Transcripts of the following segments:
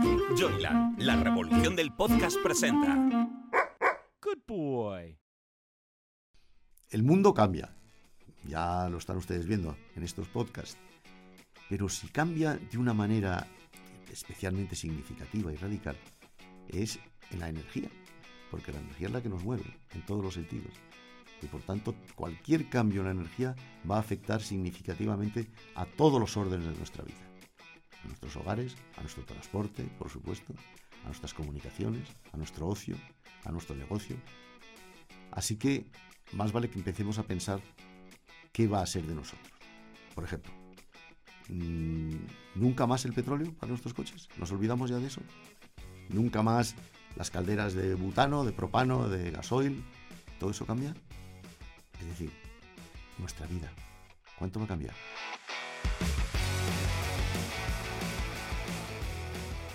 Joyland, la revolución del podcast presenta. Good boy. El mundo cambia. Ya lo están ustedes viendo en estos podcasts. Pero si cambia de una manera especialmente significativa y radical, es en la energía. Porque la energía es la que nos mueve en todos los sentidos. Y por tanto, cualquier cambio en la energía va a afectar significativamente a todos los órdenes de nuestra vida. A nuestros hogares, a nuestro transporte, por supuesto, a nuestras comunicaciones, a nuestro ocio, a nuestro negocio. Así que más vale que empecemos a pensar qué va a ser de nosotros. Por ejemplo, mm, ¿nunca más el petróleo para nuestros coches? ¿Nos olvidamos ya de eso? ¿Nunca más las calderas de butano, de propano, de gasoil? ¿Todo eso cambia? Es decir, nuestra vida. ¿Cuánto va a cambiar?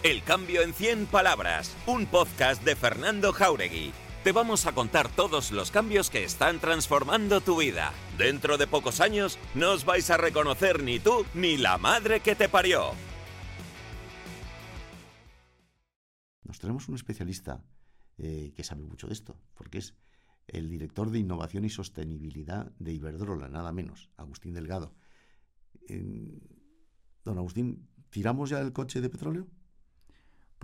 El cambio en 100 palabras, un podcast de Fernando Jauregui. Te vamos a contar todos los cambios que están transformando tu vida. Dentro de pocos años no os vais a reconocer ni tú ni la madre que te parió. Nos tenemos un especialista eh, que sabe mucho de esto, porque es el director de Innovación y Sostenibilidad de Iberdrola, nada menos, Agustín Delgado. don Agustín, ¿tiramos ya el coche de petróleo?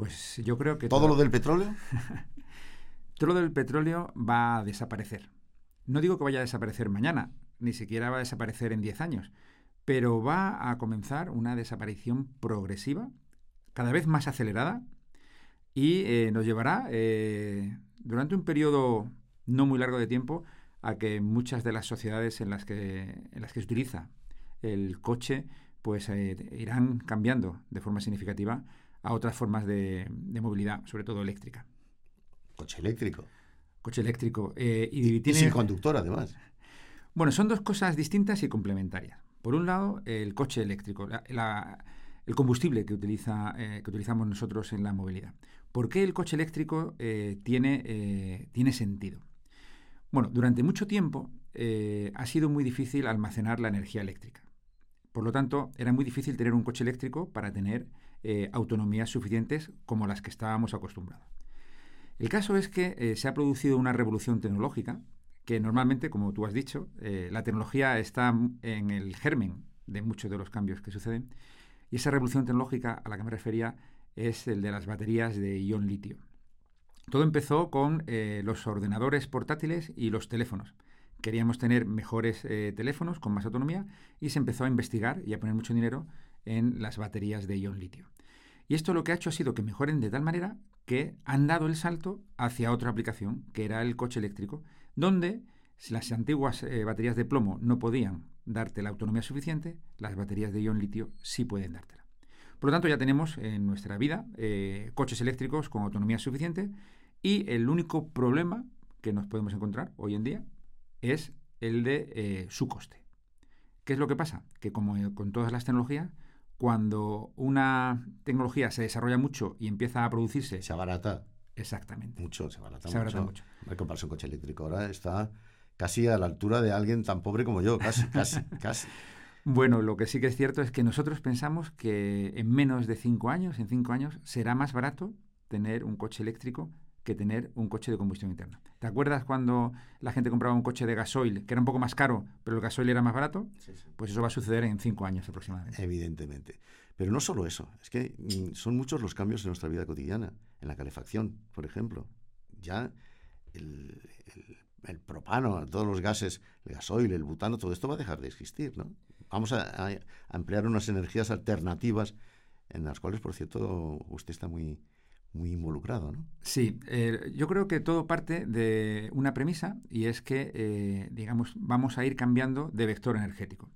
Pues yo creo que... ¿Todo lo del petróleo? todo lo del petróleo va a desaparecer. No digo que vaya a desaparecer mañana, ni siquiera va a desaparecer en 10 años, pero va a comenzar una desaparición progresiva, cada vez más acelerada, y eh, nos llevará eh, durante un periodo no muy largo de tiempo a que muchas de las sociedades en las que, en las que se utiliza el coche pues eh, irán cambiando de forma significativa a otras formas de, movilidad, sobre todo eléctrica. Coche eléctrico. Coche eléctrico. Eh, y, tiene... sin conductor, además. Bueno, son dos cosas distintas y complementarias. Por un lado, el coche eléctrico, el combustible que, utiliza, eh, que utilizamos nosotros en la movilidad. ¿Por qué el coche eléctrico tiene, tiene sentido? Bueno, durante mucho tiempo eh, ha sido muy difícil almacenar la energía eléctrica. Por lo tanto, era muy difícil tener un coche eléctrico para tener eh, autonomías suficientes como las que estábamos acostumbrados. El caso es que eh, se ha producido una revolución tecnológica que normalmente, como tú has dicho, la tecnología está en el germen de muchos de los cambios que suceden. Y esa revolución tecnológica a la que me refería es el de las baterías de ion litio. Todo empezó con eh, los ordenadores portátiles y los teléfonos. Queríamos tener mejores eh, teléfonos con más autonomía y se empezó a investigar y a poner mucho dinero en las baterías de ion litio. Y esto lo que ha hecho ha sido que mejoren de tal manera que han dado el salto hacia otra aplicación, que era el coche eléctrico, donde las antiguas eh, baterías de plomo no podían darte la autonomía suficiente, las baterías de ion litio sí pueden dártela. Por lo tanto, ya tenemos en nuestra vida coches eléctricos con autonomía suficiente y el único problema que nos podemos encontrar hoy en día es el de eh, su coste. ¿Qué es lo que pasa? Que como con todas las tecnologías, cuando una tecnología se desarrolla mucho y empieza a producirse... Se abarata. Exactamente. Mucho, se abarata, se mucho. mucho. Que comprarse un coche eléctrico ahora está casi a la altura de alguien tan pobre como yo, casi, casi, casi. Bueno, lo que sí que es cierto es que nosotros pensamos que en menos de cinco años, en cinco años, será más barato tener un coche eléctrico que tener un coche de combustión interna. ¿Te acuerdas cuando la gente compraba un coche de gasoil, que era un poco más caro, pero el gasoil era más barato? Pues eso va a suceder en cinco años aproximadamente. Evidentemente. Pero no solo eso, es que mm, son muchos los cambios en nuestra vida cotidiana, en la calefacción, por ejemplo. Ya el, propano, todos los gases, el gasoil, el butano, todo esto va a dejar de existir, ¿no? Vamos a, a emplear unas energías alternativas en las cuales, por cierto, usted está muy, muy involucrado, ¿no? Sí, eh, yo creo que todo parte de una premisa y es que, eh, digamos, vamos a ir cambiando de vector energético.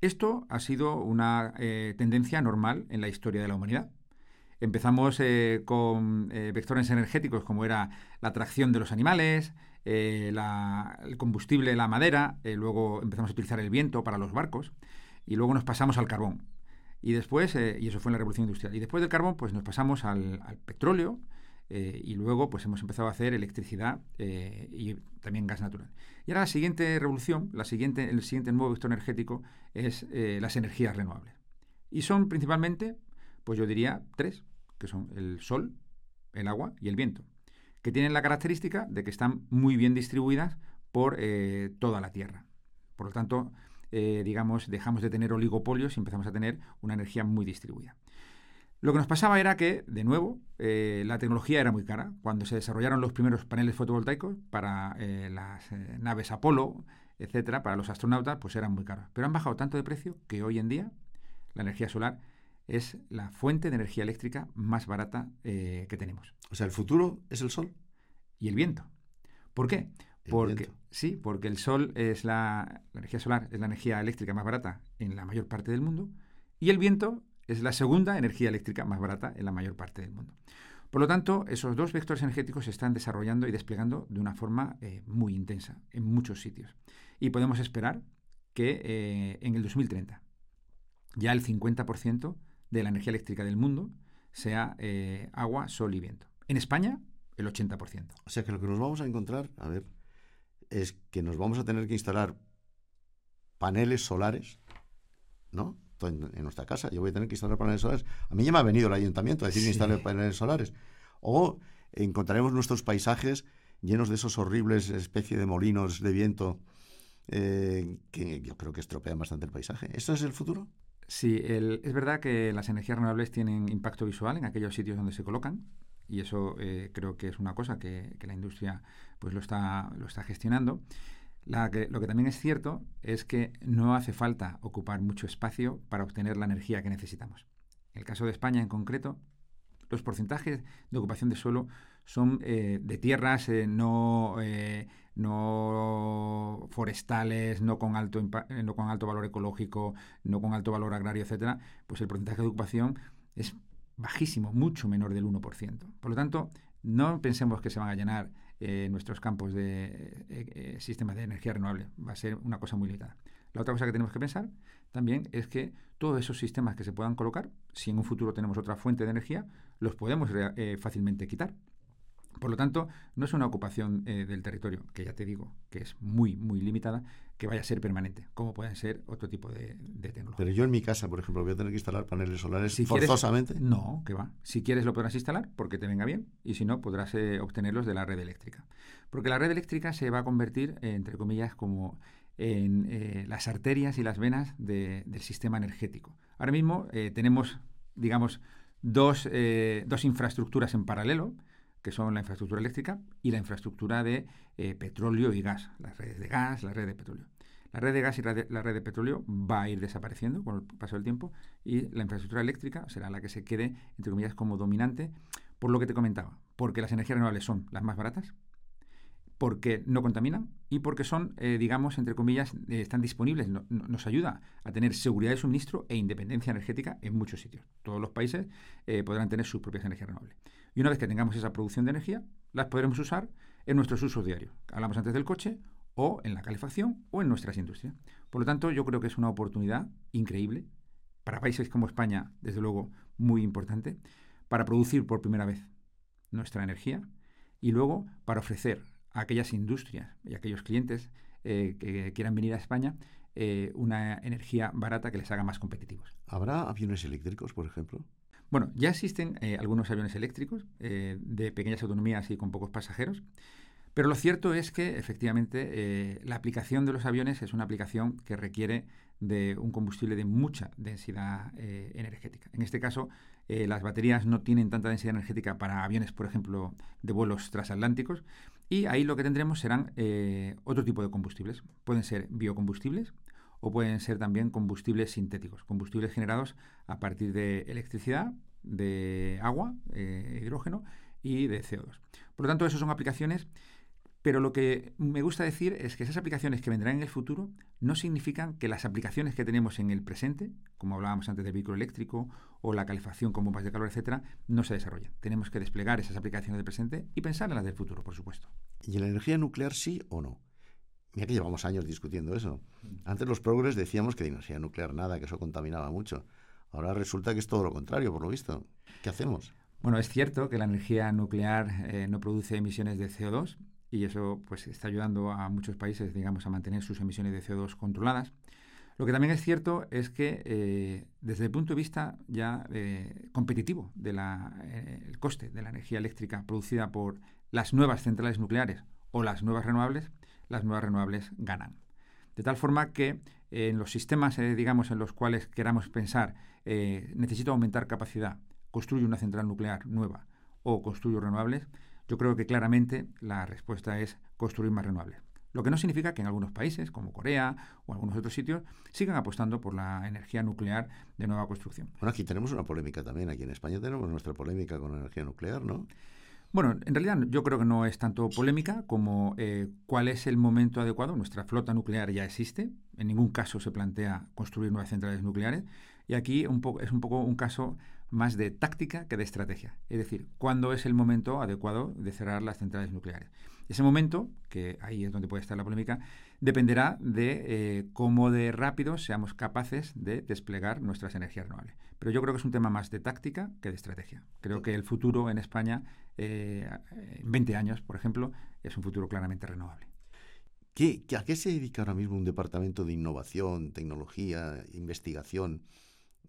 Esto ha sido una eh, tendencia normal en la historia de la humanidad. Empezamos con vectores energéticos como era la atracción de los animales, el combustible, la madera, luego empezamos a utilizar el viento para los barcos y luego nos pasamos al carbón. Y después, eh, y eso fue en la revolución industrial, y después del carbón, pues nos pasamos al, petróleo eh, y luego pues hemos empezado a hacer electricidad eh, y también gas natural. Y ahora la siguiente revolución, la siguiente, el siguiente nuevo vector energético es las energías renovables. Y son principalmente, pues yo diría, tres. que son el sol, el agua y el viento, que tienen la característica de que están muy bien distribuidas por toda la Tierra. Por lo tanto, eh, digamos, dejamos de tener oligopolios y empezamos a tener una energía muy distribuida. Lo que nos pasaba era que, de nuevo, eh, la tecnología era muy cara. Cuando se desarrollaron los primeros paneles fotovoltaicos para las naves Apolo, etcétera, para los astronautas, pues eran muy caros. Pero han bajado tanto de precio que hoy en día la energía solar es la fuente de energía eléctrica más barata que tenemos. O sea, el futuro es el sol. Y el viento. ¿Por qué? Porque, sí, porque el sol es la, energía solar, es la energía eléctrica más barata en la mayor parte del mundo y el viento es la segunda energía eléctrica más barata en la mayor parte del mundo. Por lo tanto, esos dos vectores energéticos se están desarrollando y desplegando de una forma eh, muy intensa en muchos sitios. Y podemos esperar que eh, en el 2030 ya el 50% de la energía eléctrica del mundo sea eh, agua, sol y viento. En España, el 80%. O sea que lo que nos vamos a encontrar, a ver, es que nos vamos a tener que instalar paneles solares, ¿no? En, nuestra casa. Yo voy a tener que instalar paneles solares. A mí ya me ha venido el ayuntamiento a decir que instale paneles solares. O encontraremos nuestros paisajes llenos de esos horribles especie de molinos de viento eh, que yo creo que estropean bastante el paisaje. ¿Esto es el futuro? Sí, es verdad que las energías renovables tienen impacto visual en aquellos sitios donde se colocan y eso eh, creo que es una cosa que, la industria pues lo está, lo está gestionando. lo que también es cierto es que no hace falta ocupar mucho espacio para obtener la energía que necesitamos. En el caso de España en concreto, los porcentajes de ocupación de suelo son eh, de tierras eh, no, no forestales, no con, alto no con alto valor ecológico, no con alto valor agrario, etcétera, pues el porcentaje de ocupación es bajísimo, mucho menor del 1%. Por lo tanto, no pensemos que se van a llenar eh, nuestros campos de eh, eh, sistemas de energía renovable. Va a ser una cosa muy limitada. La otra cosa que tenemos que pensar también es que todos esos sistemas que se puedan colocar, si en un futuro tenemos otra fuente de energía, los podemos fácilmente quitar. Por lo tanto, no es una ocupación del territorio, que ya te digo que es muy, muy limitada, que vaya a ser permanente, como pueden ser otro tipo de, tecnología. Pero yo en mi casa, por ejemplo, voy a tener que instalar paneles solares forzosamente. no, que va. Si quieres lo podrás instalar porque te venga bien y si no, podrás eh, obtenerlos de la red eléctrica. Porque la red eléctrica se va a convertir, entre comillas, como en eh, las arterias y las venas del sistema energético. Ahora mismo tenemos, digamos, dos, dos infraestructuras en paralelo que son la infraestructura eléctrica y la infraestructura de eh, petróleo y gas, las redes de gas, la red de petróleo. La red de gas y la, red de petróleo va a ir desapareciendo con el paso del tiempo y la infraestructura eléctrica será la que se quede, entre comillas, como dominante, por lo que te comentaba, porque las energías renovables son las más baratas, porque no contaminan y porque son, eh, digamos, entre comillas, eh, están disponibles. nos ayuda a tener seguridad de suministro e independencia energética en muchos sitios. Todos los países podrán tener sus propias energías renovables. Y una vez que tengamos esa producción de energía, las podremos usar en nuestros usos diarios. Hablamos antes del coche, o en la calefacción, o en nuestras industrias. Por lo tanto, yo creo que es una oportunidad increíble para países como España, desde luego muy importante, para producir por primera vez nuestra energía y luego para ofrecer a aquellas industrias y a aquellos clientes eh, que quieran venir a España eh, una energía barata que les haga más competitivos. ¿Habrá aviones eléctricos, por ejemplo? Bueno, ya existen eh, algunos aviones eléctricos eh, de pequeñas autonomías y con pocos pasajeros, pero lo cierto es que efectivamente eh, la aplicación de los aviones es una aplicación que requiere de un combustible de mucha densidad energética. En este caso, las baterías no tienen tanta densidad energética para aviones, por ejemplo, de vuelos transatlánticos, y ahí lo que tendremos serán otro tipo de combustibles. Pueden ser biocombustibles, o pueden ser también combustibles sintéticos, combustibles generados a partir de electricidad, de agua, eh, hidrógeno y de CO2. Por lo tanto, esas son aplicaciones, pero lo que me gusta decir es que esas aplicaciones que vendrán en el futuro no significan que las aplicaciones que tenemos en el presente, como hablábamos antes del vehículo eléctrico o la calefacción con bombas de calor, etcétera, no se desarrollen. Tenemos que desplegar esas aplicaciones del presente y pensar en las del futuro, por supuesto. ¿Y en la energía nuclear sí o no? Mira que llevamos años discutiendo eso. Antes los progres decíamos que de energía nuclear nada, que eso contaminaba mucho. Ahora resulta que es todo lo contrario, por lo visto. ¿Qué hacemos? Bueno, es cierto que la energía nuclear eh, no produce emisiones de CO2 y eso pues está ayudando a muchos países, digamos, a mantener sus emisiones de CO2 controladas. Lo que también es cierto es que eh, desde el punto de vista ya eh, competitivo del eh, coste de la energía eléctrica producida por las nuevas centrales nucleares o las nuevas renovables, las nuevas renovables ganan. De tal forma que en los sistemas, digamos, en los cuales queramos pensar, necesito aumentar capacidad, construyo una central nuclear nueva o construyo renovables, yo creo que claramente la respuesta es construir más renovables. Lo que no significa que en algunos países, como Corea o algunos otros sitios, sigan apostando por la energía nuclear de nueva construcción. Bueno, aquí tenemos una polémica también. Aquí en España tenemos nuestra polémica con la energía nuclear, ¿no? Bueno, en realidad yo creo que no es tanto polémica como eh, cuál es el momento adecuado. Nuestra flota nuclear ya existe. En ningún caso se plantea construir nuevas centrales nucleares. Y aquí un es un poco un caso más de táctica que de estrategia. Es decir, cuándo es el momento adecuado de cerrar las centrales nucleares. Ese momento, que ahí es donde puede estar la polémica, dependerá de eh, cómo de rápido seamos capaces de desplegar nuestras energías renovables. Pero yo creo que es un tema más de táctica que de estrategia. Creo que el futuro en España, eh, en 20 años, por ejemplo, es un futuro claramente renovable. ¿Qué, ¿A qué se dedica ahora mismo un departamento de innovación, tecnología, investigación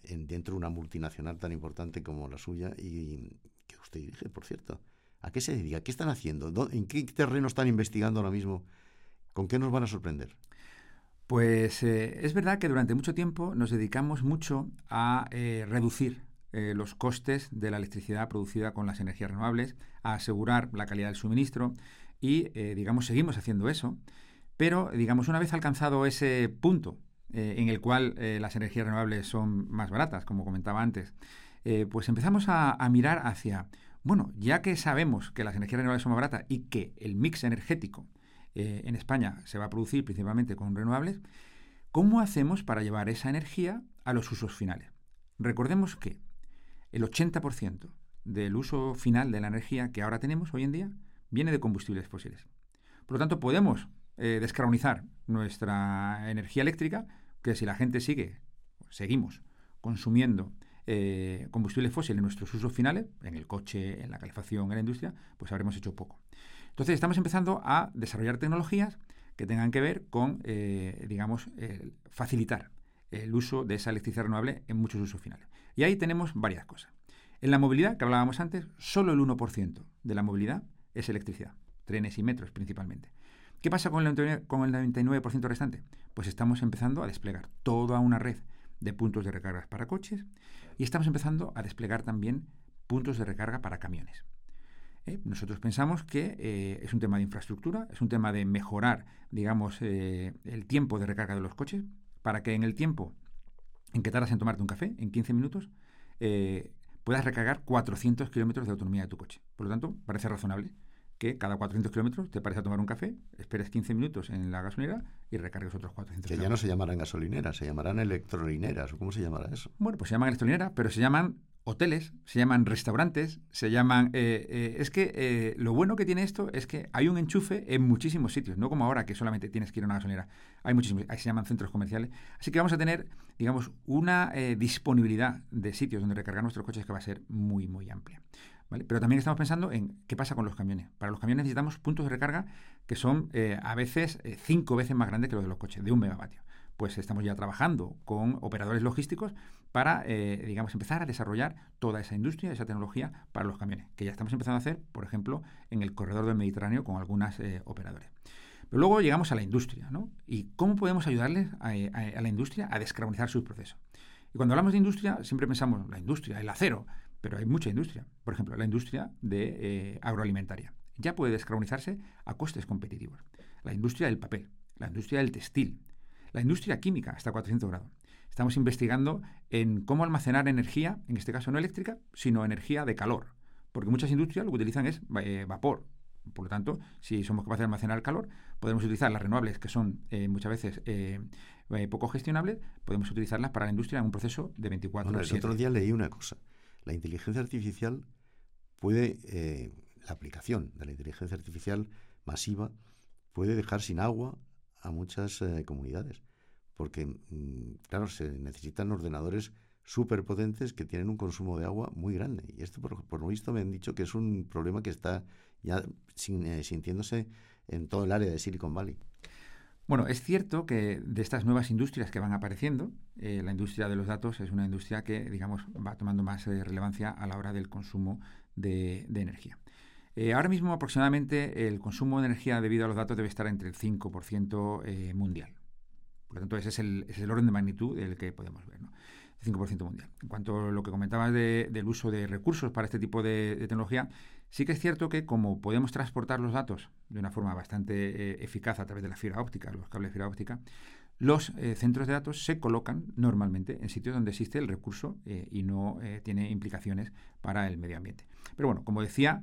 dentro de una multinacional tan importante como la suya y que usted dirige, por cierto? ¿A qué se dedica? ¿Qué están haciendo? ¿En qué terreno están investigando ahora mismo? ¿Con qué nos van a sorprender? Pues eh, es verdad que durante mucho tiempo nos dedicamos mucho a eh, reducir eh, los costes de la electricidad producida con las energías renovables, a asegurar la calidad del suministro y, digamos, seguimos haciendo eso. Pero, digamos, una vez alcanzado ese punto en el cual las energías renovables son más baratas, como comentaba antes, pues empezamos a mirar hacia bueno, ya que sabemos que las energías renovables son más baratas y que el mix energético eh, en España se va a producir principalmente con renovables, ¿cómo hacemos para llevar esa energía a los usos finales? Recordemos que el 80% del uso final de la energía que ahora tenemos hoy en día viene de combustibles fósiles. Por lo tanto, podemos eh, descarbonizar nuestra energía eléctrica, que si la gente sigue, seguimos consumiendo eh, combustibles fósiles en nuestros usos finales, en el coche, en la calefacción, en la industria, pues habremos hecho poco. Entonces estamos empezando a desarrollar tecnologías que tengan que ver con, eh, digamos, facilitar el uso de esa electricidad renovable en muchos usos finales. Y ahí tenemos varias cosas. En la movilidad, que hablábamos antes, solo el 1% de la movilidad es electricidad, trenes y metros principalmente. ¿Qué pasa con el 99% restante? Pues estamos empezando a desplegar toda una red de puntos de recargas para coches y estamos empezando a desplegar también puntos de recarga para camiones. ¿Eh? Nosotros pensamos que eh, es un tema de infraestructura, es un tema de mejorar, digamos, eh, el tiempo de recarga de los coches, para que en el tiempo en que tardas en tomarte un café, en 15 minutos, puedas recargar 400 kilómetros de autonomía de tu coche. Por lo tanto, parece razonable que cada 400 kilómetros te pares a tomar un café, esperes 15 minutos en la gasolinera y recargues otros 400 Que ya no se llamarán gasolineras, se llamarán electrolineras, ¿o cómo se llamará eso? Bueno, pues se llaman electrolineras, pero se llaman hoteles, se llaman restaurantes, se llaman... Eh, eh, es que eh, lo bueno que tiene esto es que hay un enchufe en muchísimos sitios, no como ahora que solamente tienes que ir a una gasolinera. Hay muchísimos, se llaman centros comerciales. Así que vamos a tener, digamos, una disponibilidad de sitios donde recargar nuestros coches que va a ser muy, muy amplia. Pero también estamos pensando en qué pasa con los camiones. Para los camiones necesitamos puntos de recarga que son a veces cinco veces más grandes que los de los coches, de un megavatio. Pues estamos ya trabajando con operadores logísticos para, eh, digamos, empezar a desarrollar toda esa industria, esa tecnología para los camiones, que ya estamos empezando a hacer, por ejemplo, en el corredor del Mediterráneo con algunas operadores. Pero luego llegamos a la industria, ¿no? ¿Y cómo podemos ayudarles a, a la industria a descarbonizar sus procesos? Y cuando hablamos de industria, siempre pensamos la industria, el acero, pero hay mucha industria. Por ejemplo, la industria de eh, agroalimentaria. Ya puede descarbonizarse a costes competitivos. La industria del papel, la industria del textil, la industria química hasta 400 grados. Estamos investigando en cómo almacenar energía, en este caso no eléctrica, sino energía de calor. Porque muchas industrias lo que utilizan es eh, vapor. Por lo tanto, si somos capaces de almacenar calor, podemos utilizar las renovables, que son eh, muchas veces poco gestionables, podemos utilizarlas para la industria en un proceso de 24 horas. El otro día leí una cosa la inteligencia artificial puede, eh, la aplicación de la inteligencia artificial masiva puede dejar sin agua a muchas eh, comunidades, porque, mm, claro, se necesitan ordenadores súper potentes que tienen un consumo de agua muy grande. Y esto, por, lo visto, me han dicho que es un problema que está ya eh, sintiéndose en todo el área de Silicon Valley. Bueno, es cierto que de estas nuevas industrias que van apareciendo, eh, la industria de los datos es una industria que, digamos, va tomando más eh, relevancia a la hora del consumo de, energía. Ahora mismo aproximadamente el consumo de energía debido a los datos debe estar entre el 5% mundial. Por lo tanto, ese es, el, orden de magnitud del que podemos ver. ¿no? El 5% mundial. En cuanto a lo que comentabas del uso de recursos para este tipo de tecnología, Sí que es cierto que como podemos transportar los datos de una forma bastante eh, eficaz a través de la fibra óptica, los cables de fibra óptica, los eh, centros de datos se colocan normalmente en sitios donde existe el recurso eh, y no tiene implicaciones para el medio ambiente. Pero bueno, como decía,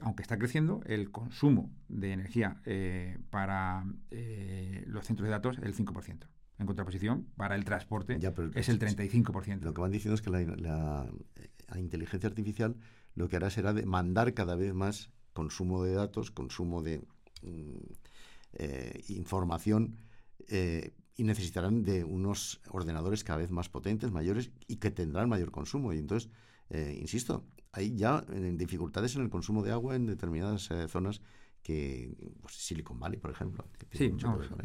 aunque está creciendo, el consumo de energía para los centros de datos es el 5%. En contraposición, para el transporte es el 35%. Lo que van diciendo es que la inteligencia artificial lo que hará será demandar cada vez más consumo de datos, consumo de mm, eh, información eh, y necesitarán de unos ordenadores cada vez más potentes, mayores y que tendrán mayor consumo. Y entonces, eh, insisto, hay ya dificultades en el consumo de agua en determinadas zonas que pues, Silicon Valley, por ejemplo. sí,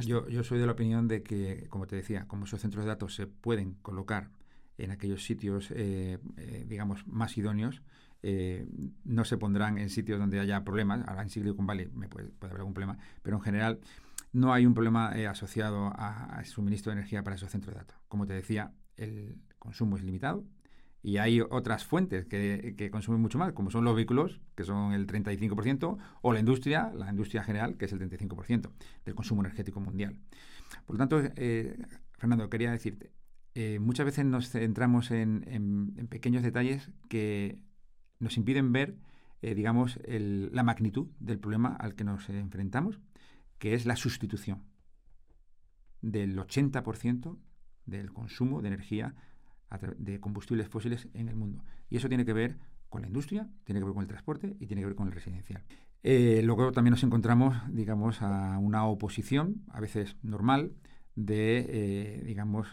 yo, yo soy de la opinión de que, como te decía, como esos centros de datos se pueden colocar en aquellos sitios, digamos, más idóneos, eh, no se pondrán en sitios donde haya problemas. Ahora en Silicon Valley me puede, haber algún problema, pero en general no hay un problema eh, asociado al suministro de energía para esos centros de datos. Como te decía, el consumo es limitado y hay otras fuentes que, consumen mucho más, como son los vehículos, que son el 35%, o la industria, la industria general, que es el 35% del consumo energético mundial. Por lo tanto, eh, Fernando, quería decirte, muchas veces nos centramos en pequeños detalles que nos impiden ver, eh, digamos, la magnitud del problema al que nos enfrentamos, que es la sustitución del 80% del consumo de energía de combustibles fósiles en el mundo. Y eso tiene que ver con la industria, tiene que ver con el transporte y tiene que ver con el residencial. Eh, luego también nos encontramos, digamos, a una oposición, a veces normal, de, eh, digamos,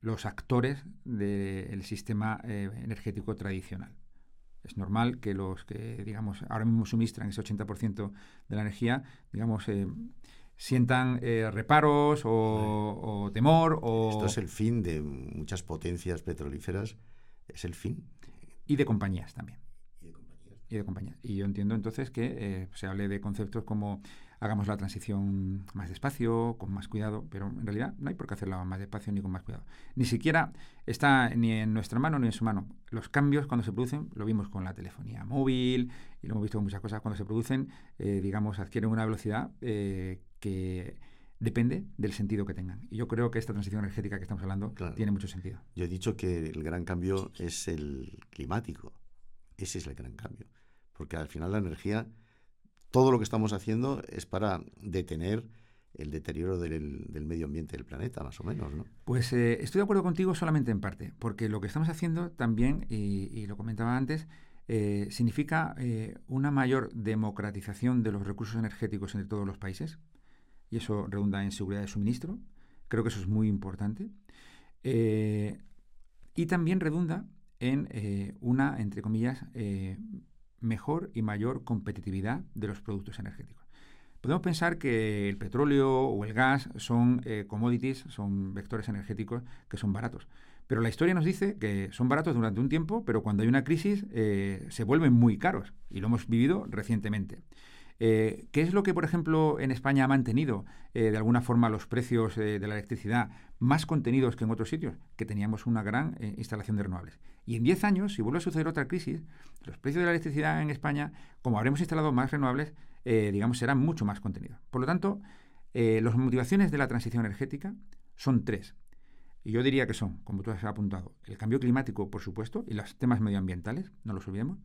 los actores del sistema energético tradicional. Es normal que los que, digamos, ahora mismo suministran ese 80% de la energía, digamos, eh, sientan eh, reparos o, temor. O... Esto es el fin de muchas potencias petrolíferas, es el fin. Y de compañías también. Y de compañías. Y yo entiendo entonces que eh, se hable de conceptos como hagamos la transición más despacio, con más cuidado, pero en realidad no hay por qué hacerla más despacio ni con más cuidado. Ni siquiera está ni en nuestra mano ni en su mano. Los cambios cuando se producen, lo vimos con la telefonía móvil y lo hemos visto con muchas cosas, cuando se producen, eh, digamos, adquieren una velocidad eh, que depende del sentido que tengan. Y yo creo que esta transición energética que estamos hablando tiene mucho sentido. Yo he dicho que el gran cambio es el climático. Ese es el gran cambio. Porque al final la energía todo lo que estamos haciendo es para detener el deterioro del, medio ambiente del planeta, más o menos, ¿no? Pues eh, estoy de acuerdo contigo solamente en parte, porque lo que estamos haciendo también, y, lo comentaba antes, eh, significa eh, una mayor democratización de los recursos energéticos entre todos los países, y eso redunda en seguridad de suministro. Creo que eso es muy importante. y también redunda en una, entre comillas, mejor y mayor competitividad de los productos energéticos. Podemos pensar que el petróleo o el gas son eh, commodities, son vectores energéticos que son baratos. Pero la historia nos dice que son baratos durante un tiempo, pero cuando hay una crisis eh, se vuelven muy caros. Y lo hemos vivido recientemente. Eh, ¿Qué es lo que, por ejemplo, en España ha mantenido eh, de alguna forma los precios eh, de la electricidad más contenidos que en otros sitios? Que teníamos una gran instalación de renovables. Y en 10 años, si vuelve a suceder otra crisis, los precios de la electricidad en España, como habremos instalado más renovables, digamos, serán mucho más contenidos. Por lo tanto, las motivaciones de la transición energética son tres. Y yo diría que son, como tú has apuntado, el cambio climático, por supuesto, y los temas medioambientales, no los olvidemos,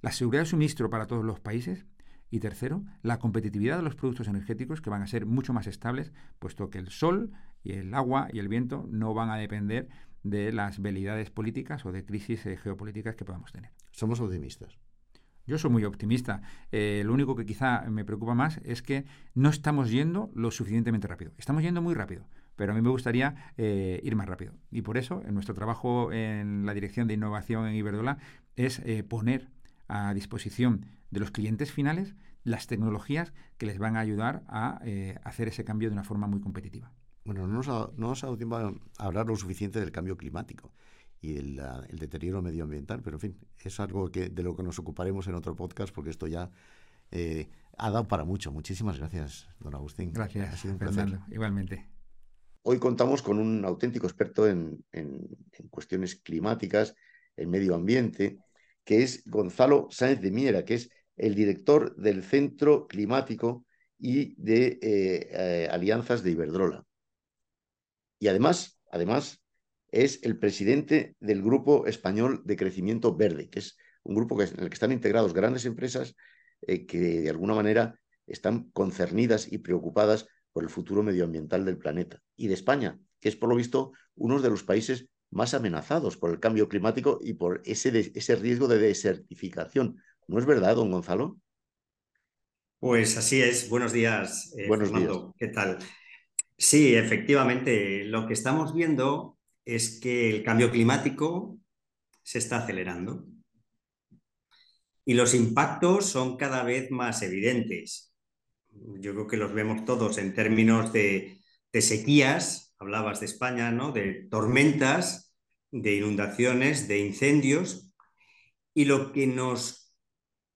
la seguridad de suministro para todos los países y tercero, la competitividad de los productos energéticos que van a ser mucho más estables, puesto que el sol y el agua y el viento no van a depender de las velidades políticas o de crisis eh, geopolíticas que podamos tener. Somos optimistas. Yo soy muy optimista. Eh, lo único que quizá me preocupa más es que no estamos yendo lo suficientemente rápido. Estamos yendo muy rápido, pero a mí me gustaría eh, ir más rápido. Y por eso, en nuestro trabajo en la Dirección de Innovación en Iberdola, es poner a disposición de los clientes finales las tecnologías que les van a ayudar a eh, hacer ese cambio de una forma muy competitiva. Bueno, no nos, ha, no dado tiempo a hablar lo suficiente del cambio climático y el, el, deterioro medioambiental, pero en fin, es algo que, de lo que nos ocuparemos en otro podcast porque esto ya eh, ha dado para mucho. Muchísimas gracias, don Agustín. Gracias, ha sido un Fernando, igualmente. Hoy contamos con un auténtico experto en, en, en, cuestiones climáticas, en medio ambiente, que es Gonzalo Sáenz de Miera, que es el director del Centro Climático y de eh, eh, Alianzas de Iberdrola. Y además, además, es el presidente del Grupo Español de Crecimiento Verde, que es un grupo que, en el que están integrados grandes empresas eh, que de alguna manera están concernidas y preocupadas por el futuro medioambiental del planeta y de España, que es por lo visto uno de los países más amenazados por el cambio climático y por ese, ese riesgo de desertificación. ¿No es verdad, don Gonzalo? Pues así es. Buenos días, eh, Buenos Días. ¿Qué tal? Sí, efectivamente, lo que estamos viendo es que el cambio climático se está acelerando y los impactos son cada vez más evidentes. Yo creo que los vemos todos en términos de, de sequías, hablabas de España, ¿no? de tormentas, de inundaciones, de incendios, y lo que nos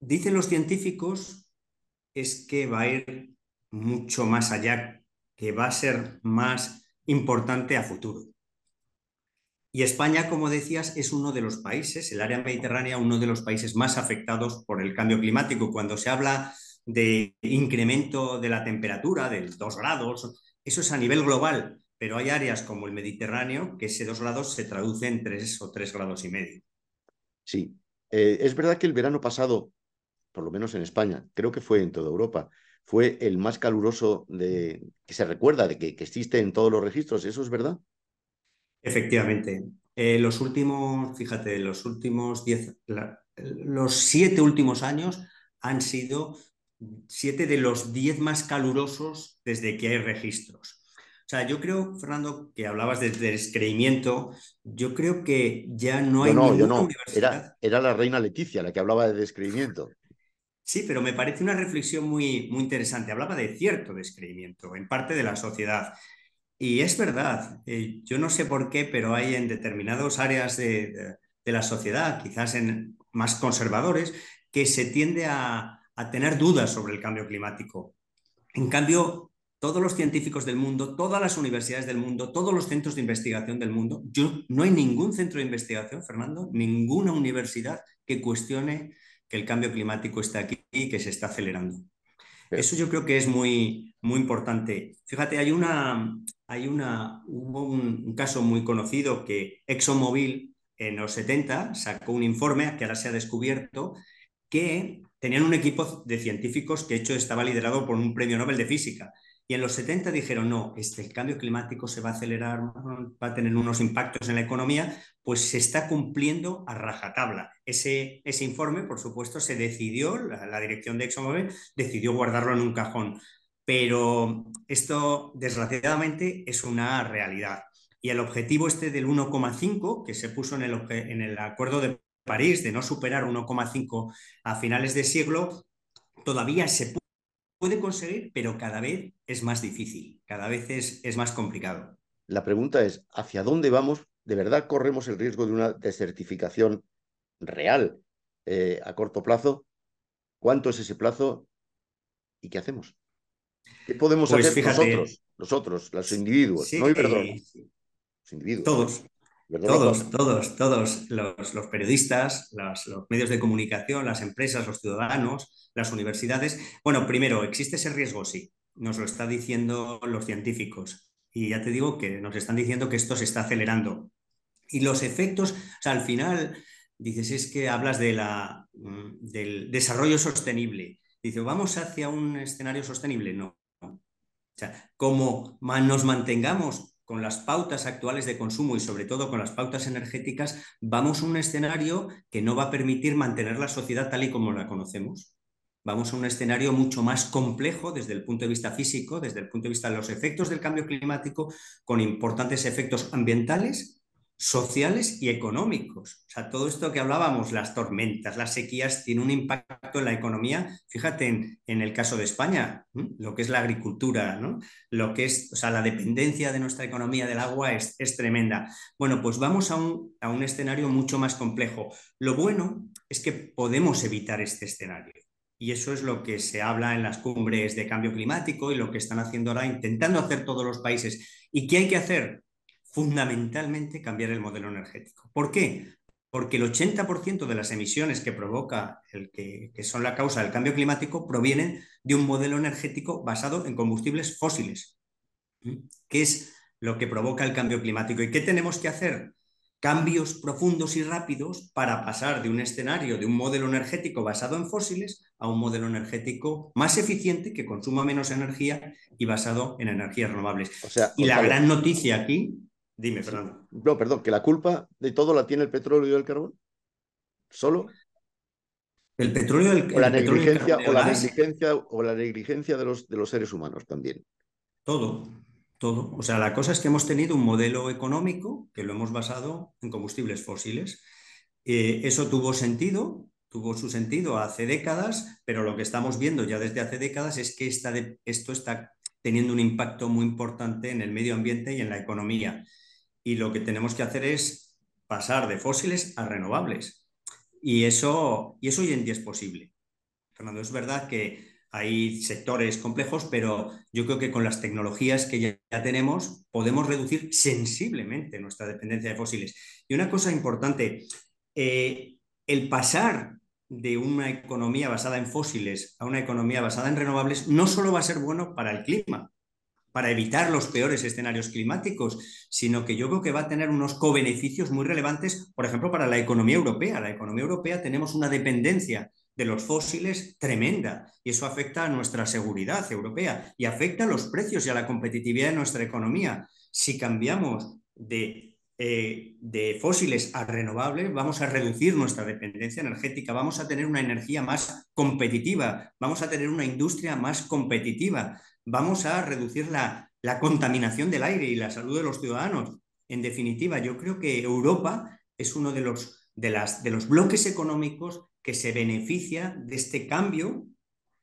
dicen los científicos es que va a ir mucho más allá, que va a ser más importante a futuro. Y España, como decías, es uno de los países, el área mediterránea, uno de los países más afectados por el cambio climático. Cuando se habla de incremento de la temperatura, del 2 grados, eso es a nivel global, pero hay áreas como el Mediterráneo que ese 2 grados se traduce en 3 o 3 grados y medio. Sí, eh, es verdad que el verano pasado, por lo menos en España, creo que fue en toda Europa, fue el más caluroso de, que se recuerda, de que, que existe en todos los registros. ¿Eso es verdad? Efectivamente. Eh, los últimos, fíjate, los últimos diez, los siete últimos años han sido siete de los diez más calurosos desde que hay registros. O sea, yo creo, Fernando, que hablabas de descreimiento, yo creo que ya no hay no, yo no. universidad. Era, era, la reina Leticia la que hablaba de descreimiento. Sí, pero me parece una reflexión muy, muy interesante. Hablaba de cierto descreimiento en parte de la sociedad. Y es verdad, eh, yo no sé por qué, pero hay en determinadas áreas de, la sociedad, quizás en más conservadores, que se tiende a, tener dudas sobre el cambio climático. En cambio, todos los científicos del mundo, todas las universidades del mundo, todos los centros de investigación del mundo, yo, no hay ningún centro de investigación, Fernando, ninguna universidad que cuestione que el cambio climático está aquí y que se está acelerando. Eso yo creo que es muy, muy importante. Fíjate, hay una, hay una, hubo un, caso muy conocido que ExxonMobil en los 70 sacó un informe que ahora se ha descubierto que tenían un equipo de científicos que de hecho estaba liderado por un premio Nobel de Física. Y en los 70 dijeron, no, este, el cambio climático se va a acelerar, va a tener unos impactos en la economía, pues se está cumpliendo a rajatabla. Ese, ese informe, por supuesto, se decidió, la, dirección de ExxonMobil decidió guardarlo en un cajón. Pero esto, desgraciadamente, es una realidad. Y el objetivo este del 1,5, que se puso en el, en el Acuerdo de París, de no superar 1,5 a finales de siglo, todavía se puede conseguir, pero cada vez es más difícil, cada vez es, es más complicado. La pregunta es, ¿hacia dónde vamos? ¿De verdad corremos el riesgo de una desertificación real eh, a corto plazo? ¿Cuánto es ese plazo? ¿Y qué hacemos? ¿Qué podemos pues hacer nosotros, nosotros, los individuos? Sí, no perdón, eh, los individuos. Todos, todos, todos, todos, los, los periodistas, los, los, medios de comunicación, las empresas, los ciudadanos, las universidades. Bueno, primero, ¿existe ese riesgo? Sí, nos lo están diciendo los científicos. Y ya te digo que nos están diciendo que esto se está acelerando. Y los efectos, o sea, al final, dices, es que hablas de la, mm, del desarrollo sostenible. Dice, ¿vamos hacia un escenario sostenible? No. O sea, como nos mantengamos con las pautas actuales de consumo y sobre todo con las pautas energéticas, vamos a un escenario que no va a permitir mantener la sociedad tal y como la conocemos. Vamos a un escenario mucho más complejo desde el punto de vista físico, desde el punto de vista de los efectos del cambio climático, con importantes efectos ambientales sociales y económicos. O sea, todo esto que hablábamos, las tormentas, las sequías, tiene un impacto en la economía. Fíjate en, el caso de España, lo que es la agricultura, ¿no? lo que es, o sea, la dependencia de nuestra economía del agua es, es tremenda. Bueno, pues vamos a un, a un escenario mucho más complejo. Lo bueno es que podemos evitar este escenario. Y eso es lo que se habla en las cumbres de cambio climático y lo que están haciendo ahora, intentando hacer todos los países. ¿Y qué hay que hacer? Fundamentalmente cambiar el modelo energético. ¿Por qué? Porque el 80% de las emisiones que provoca, el que, son la causa del cambio climático, provienen de un modelo energético basado en combustibles fósiles, ¿Qué es lo que provoca el cambio climático. ¿Y qué tenemos que hacer? Cambios profundos y rápidos para pasar de un escenario, de un modelo energético basado en fósiles, a un modelo energético más eficiente, que consuma menos energía y basado en energías renovables. y la gran noticia aquí Dime, Fernando. No, perdón, que la culpa de todo la tiene el petróleo y el carbón. ¿Solo? El petróleo, el, o la negligencia, o la negligencia, o la negligencia de los, de los seres humanos también. Todo, todo. O sea, la cosa es que hemos tenido un modelo económico que lo hemos basado en combustibles fósiles. Eh, eso tuvo sentido, tuvo su sentido hace décadas, pero lo que estamos viendo ya desde hace décadas es que esto está teniendo un impacto muy importante en el medio ambiente y en la economía y lo que tenemos que hacer es pasar de fósiles a renovables. Y eso, y eso hoy en día es posible. Fernando, es verdad que hay sectores complejos, pero yo creo que con las tecnologías que ya, tenemos podemos reducir sensiblemente nuestra dependencia de fósiles. Y una cosa importante, eh, el pasar de una economía basada en fósiles a una economía basada en renovables no solo va a ser bueno para el clima, para evitar los peores escenarios climáticos, sino que yo creo que va a tener unos co-beneficios muy relevantes, por ejemplo, para la economía europea. La economía europea tenemos una dependencia de los fósiles tremenda y eso afecta a nuestra seguridad europea y afecta a los precios y a la competitividad de nuestra economía. Si cambiamos de eh, de fósiles a renovables, vamos a reducir nuestra dependencia energética, vamos a tener una energía más competitiva, vamos a tener una industria más competitiva, vamos a reducir la, contaminación del aire y la salud de los ciudadanos. En definitiva, yo creo que Europa es uno de los, de las, de los bloques económicos que se beneficia de este cambio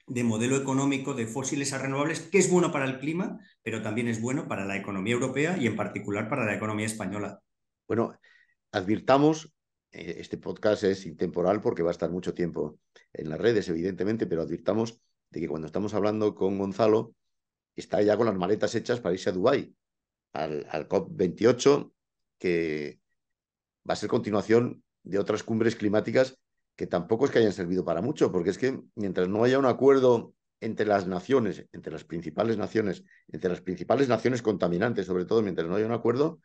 de modelo económico de fósiles a renovables, que es bueno para el clima, pero también es bueno para la economía europea y en particular para la economía española. Bueno, advirtamos, eh, este podcast es intemporal porque va a estar mucho tiempo en las redes, evidentemente, pero advirtamos de que cuando estamos hablando con Gonzalo, está ya con las maletas hechas para irse a Dubái, al, COP28, que va a ser continuación de otras cumbres climáticas que tampoco es que hayan servido para mucho, porque es que mientras no haya un acuerdo entre las naciones, entre las principales naciones, entre las principales naciones contaminantes, sobre todo, mientras no haya un acuerdo,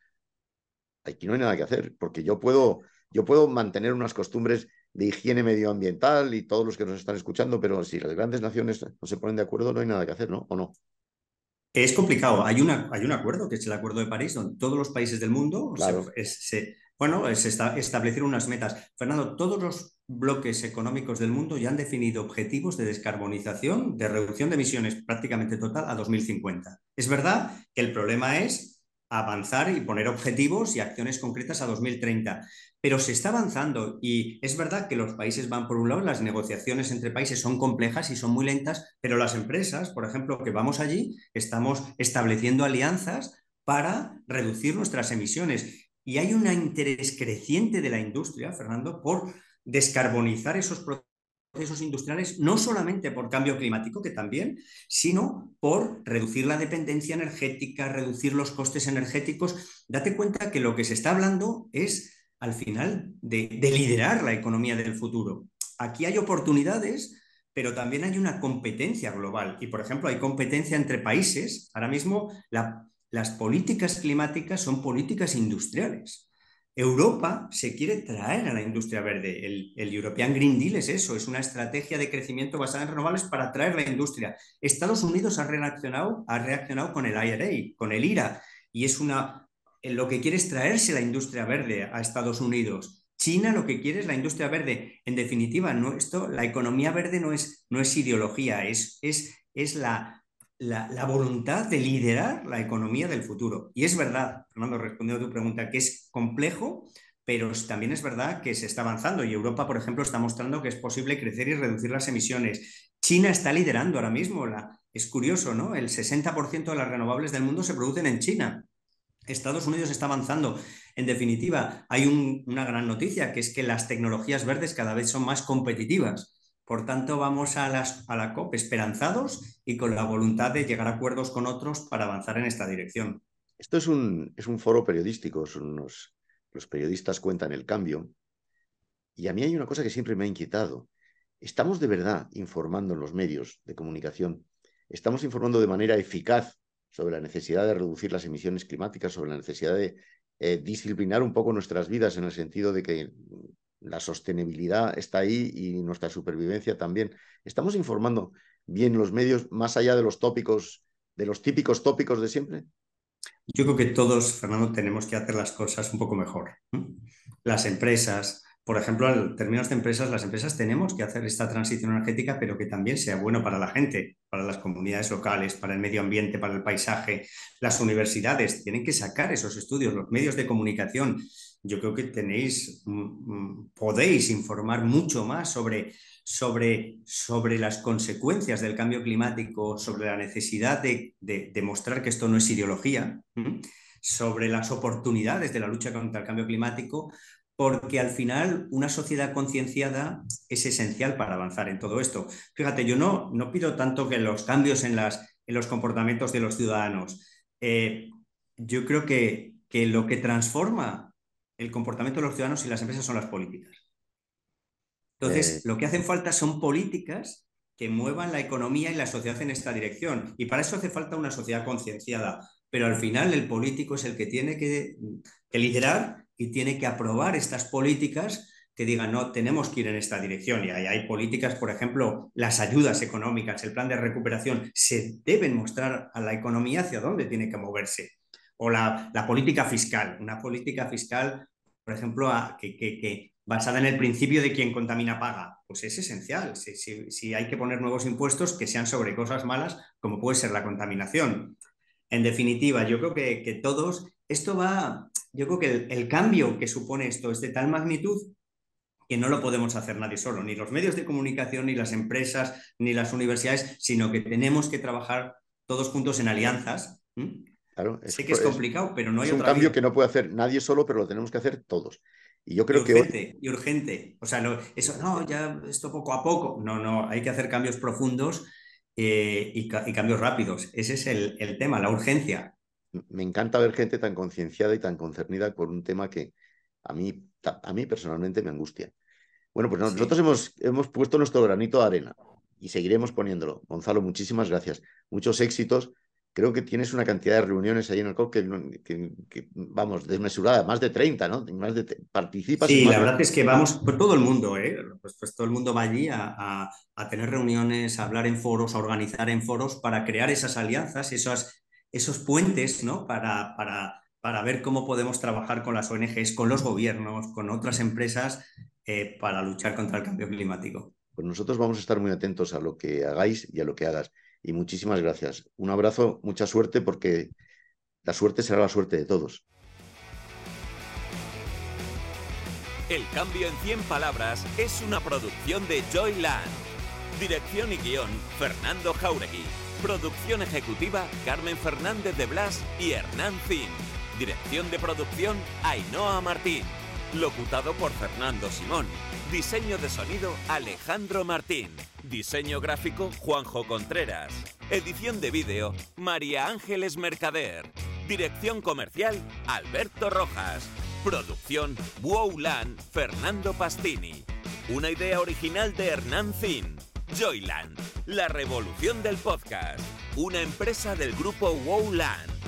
aquí no hay nada que hacer, porque yo puedo, yo puedo mantener unas costumbres de higiene medioambiental y todos los que nos están escuchando, pero si las grandes naciones no se ponen de acuerdo, no hay nada que hacer, ¿no? ¿O no? Es complicado. Hay, una, hay un acuerdo, que es el Acuerdo de París, donde todos los países del mundo se, bueno, se establecieron unas metas. Fernando, todos los bloques económicos del mundo ya han definido objetivos de descarbonización, de reducción de emisiones prácticamente total a 2050. Es verdad que el problema es avanzar y poner objetivos y acciones concretas a 2030. Pero se está avanzando y es verdad que los países van por un lado, las negociaciones entre países son complejas y son muy lentas, pero las empresas, por ejemplo, que vamos allí, estamos estableciendo alianzas para reducir nuestras emisiones. Y hay un interés creciente de la industria, Fernando, por descarbonizar esos procesos industriales, no solamente por cambio climático, que también, sino por reducir la dependencia energética, reducir los costes energéticos. Date cuenta que lo que se está hablando es al final de, liderar la economía del futuro. Aquí hay oportunidades, pero también hay una competencia global. Y, por ejemplo, hay competencia entre países. Ahora mismo las políticas climáticas son políticas industriales. Europa se quiere traer a la industria verde. El, European Green Deal es eso, es una estrategia de crecimiento basada en renovables para atraer la industria. Estados Unidos ha reaccionado, ha reaccionado con el IRA, con el IRA, y es una lo que quiere es traerse la industria verde a Estados Unidos. China lo que quiere es la industria verde. En definitiva, no, esto, la economía verde no es, no es ideología, es, es, es la, la, voluntad de liderar la economía del futuro. Y es verdad, Fernando, respondiendo a tu pregunta, que es complejo, pero también es verdad que se está avanzando y Europa, por ejemplo, está mostrando que es posible crecer y reducir las emisiones. China está liderando ahora mismo. La, es curioso, ¿no? El 60% de las renovables del mundo se producen en China. Estados Unidos está avanzando. En definitiva, hay una gran noticia, que es que las tecnologías verdes cada vez son más competitivas. Por tanto, vamos a, la COP esperanzados y con la voluntad de llegar a acuerdos con otros para avanzar en esta dirección. Esto es un, es un foro periodístico, son los periodistas cuentan el cambio. Y a mí hay una cosa que siempre me ha inquietado. ¿Estamos de verdad informando en los medios de comunicación? ¿Estamos informando de manera eficaz sobre la necesidad de reducir las emisiones climáticas, sobre la necesidad de eh, disciplinar un poco nuestras vidas en el sentido de que la sostenibilidad está ahí y nuestra supervivencia también. ¿Estamos informando bien los medios más allá de los tópicos, de los típicos tópicos de siempre? Yo creo que todos, Fernando, tenemos que hacer las cosas un poco mejor. Las empresas, por ejemplo, en términos de empresas, las empresas tenemos que hacer esta transición energética, pero que también sea bueno para la gente, para las comunidades locales, para el medio ambiente, para el paisaje. Las universidades tienen que sacar esos estudios, los medios de comunicación yo creo que tenéis, mm, mm, podéis informar mucho más sobre, sobre, sobre las consecuencias del cambio climático, sobre la necesidad de, demostrar que esto no es ideología, sobre las oportunidades de la lucha contra el cambio climático, porque al final una sociedad concienciada es esencial para avanzar en todo esto. Fíjate, yo no, no pido tanto que los cambios en, las, en los comportamientos de los ciudadanos. Eh, yo creo que, que lo que transforma el comportamiento de los ciudadanos y las empresas son las políticas. Entonces, eh. lo que hacen falta son políticas que muevan la economía y la sociedad en esta dirección. Y para eso hace falta una sociedad concienciada. Pero al final el político es el que tiene que, liderar y tiene que aprobar estas políticas que digan, no, tenemos que ir en esta dirección. Y ahí hay políticas, por ejemplo, las ayudas económicas, el plan de recuperación, se deben mostrar a la economía hacia dónde tiene que moverse o la, política fiscal, una política fiscal, por ejemplo, que, basada en el principio de quien contamina paga, pues es esencial. Si, hay que poner nuevos impuestos que sean sobre cosas malas, como puede ser la contaminación. En definitiva, yo creo que, todos, esto va, yo creo que el, cambio que supone esto es de tal magnitud que no lo podemos hacer nadie solo, ni los medios de comunicación, ni las empresas, ni las universidades, sino que tenemos que trabajar todos juntos en alianzas Claro, sé que es complicado, pero no hay es un cambio que no puede hacer nadie solo, pero lo tenemos que hacer todos. Y yo creo y urgente, que. Y urgente. O sea, eso, no, ya esto poco a poco. No, no, hay que hacer cambios profundos eh, y, cambios rápidos. Ese es el, tema, la urgencia. Me encanta ver gente tan concienciada y tan concernida por un tema que a mí, a mí personalmente me angustia. Bueno, pues nosotros hemos, hemos puesto nuestro granito de arena y seguiremos poniéndolo. Gonzalo, muchísimas gracias. Muchos éxitos creo que tienes una cantidad de reuniones ahí en el COP que, vamos, desmesurada, más de 30, ¿no? Más de, participas. Sí, la verdad es que vamos, por todo el mundo, ¿eh? Pues, pues, todo el mundo va allí a, tener reuniones, a hablar en foros, a organizar en foros para crear esas alianzas, esos, esos puentes, ¿no? Para, para, para ver cómo podemos trabajar con las ONGs, con los gobiernos, con otras empresas eh, para luchar contra el cambio climático. Pues nosotros vamos a estar muy atentos a lo que hagáis y a lo que hagas y muchísimas gracias. Un abrazo, mucha suerte porque la suerte será la suerte de todos. El cambio en 100 palabras es una producción de Joyland. Dirección y guion, Fernando Jauregui. Producción ejecutiva, Carmen Fernández de Blas y Hernán Zin. Dirección de producción, Ainhoa Martín. Locutado por Fernando Simón. Diseño de sonido, Alejandro Martín. Diseño gráfico Juanjo Contreras. Edición de vídeo María Ángeles Mercader. Dirección comercial Alberto Rojas. Producción Wowland Fernando Pastini. Una idea original de Hernán Zin. Joyland, la revolución del podcast. Una empresa del grupo Wowland.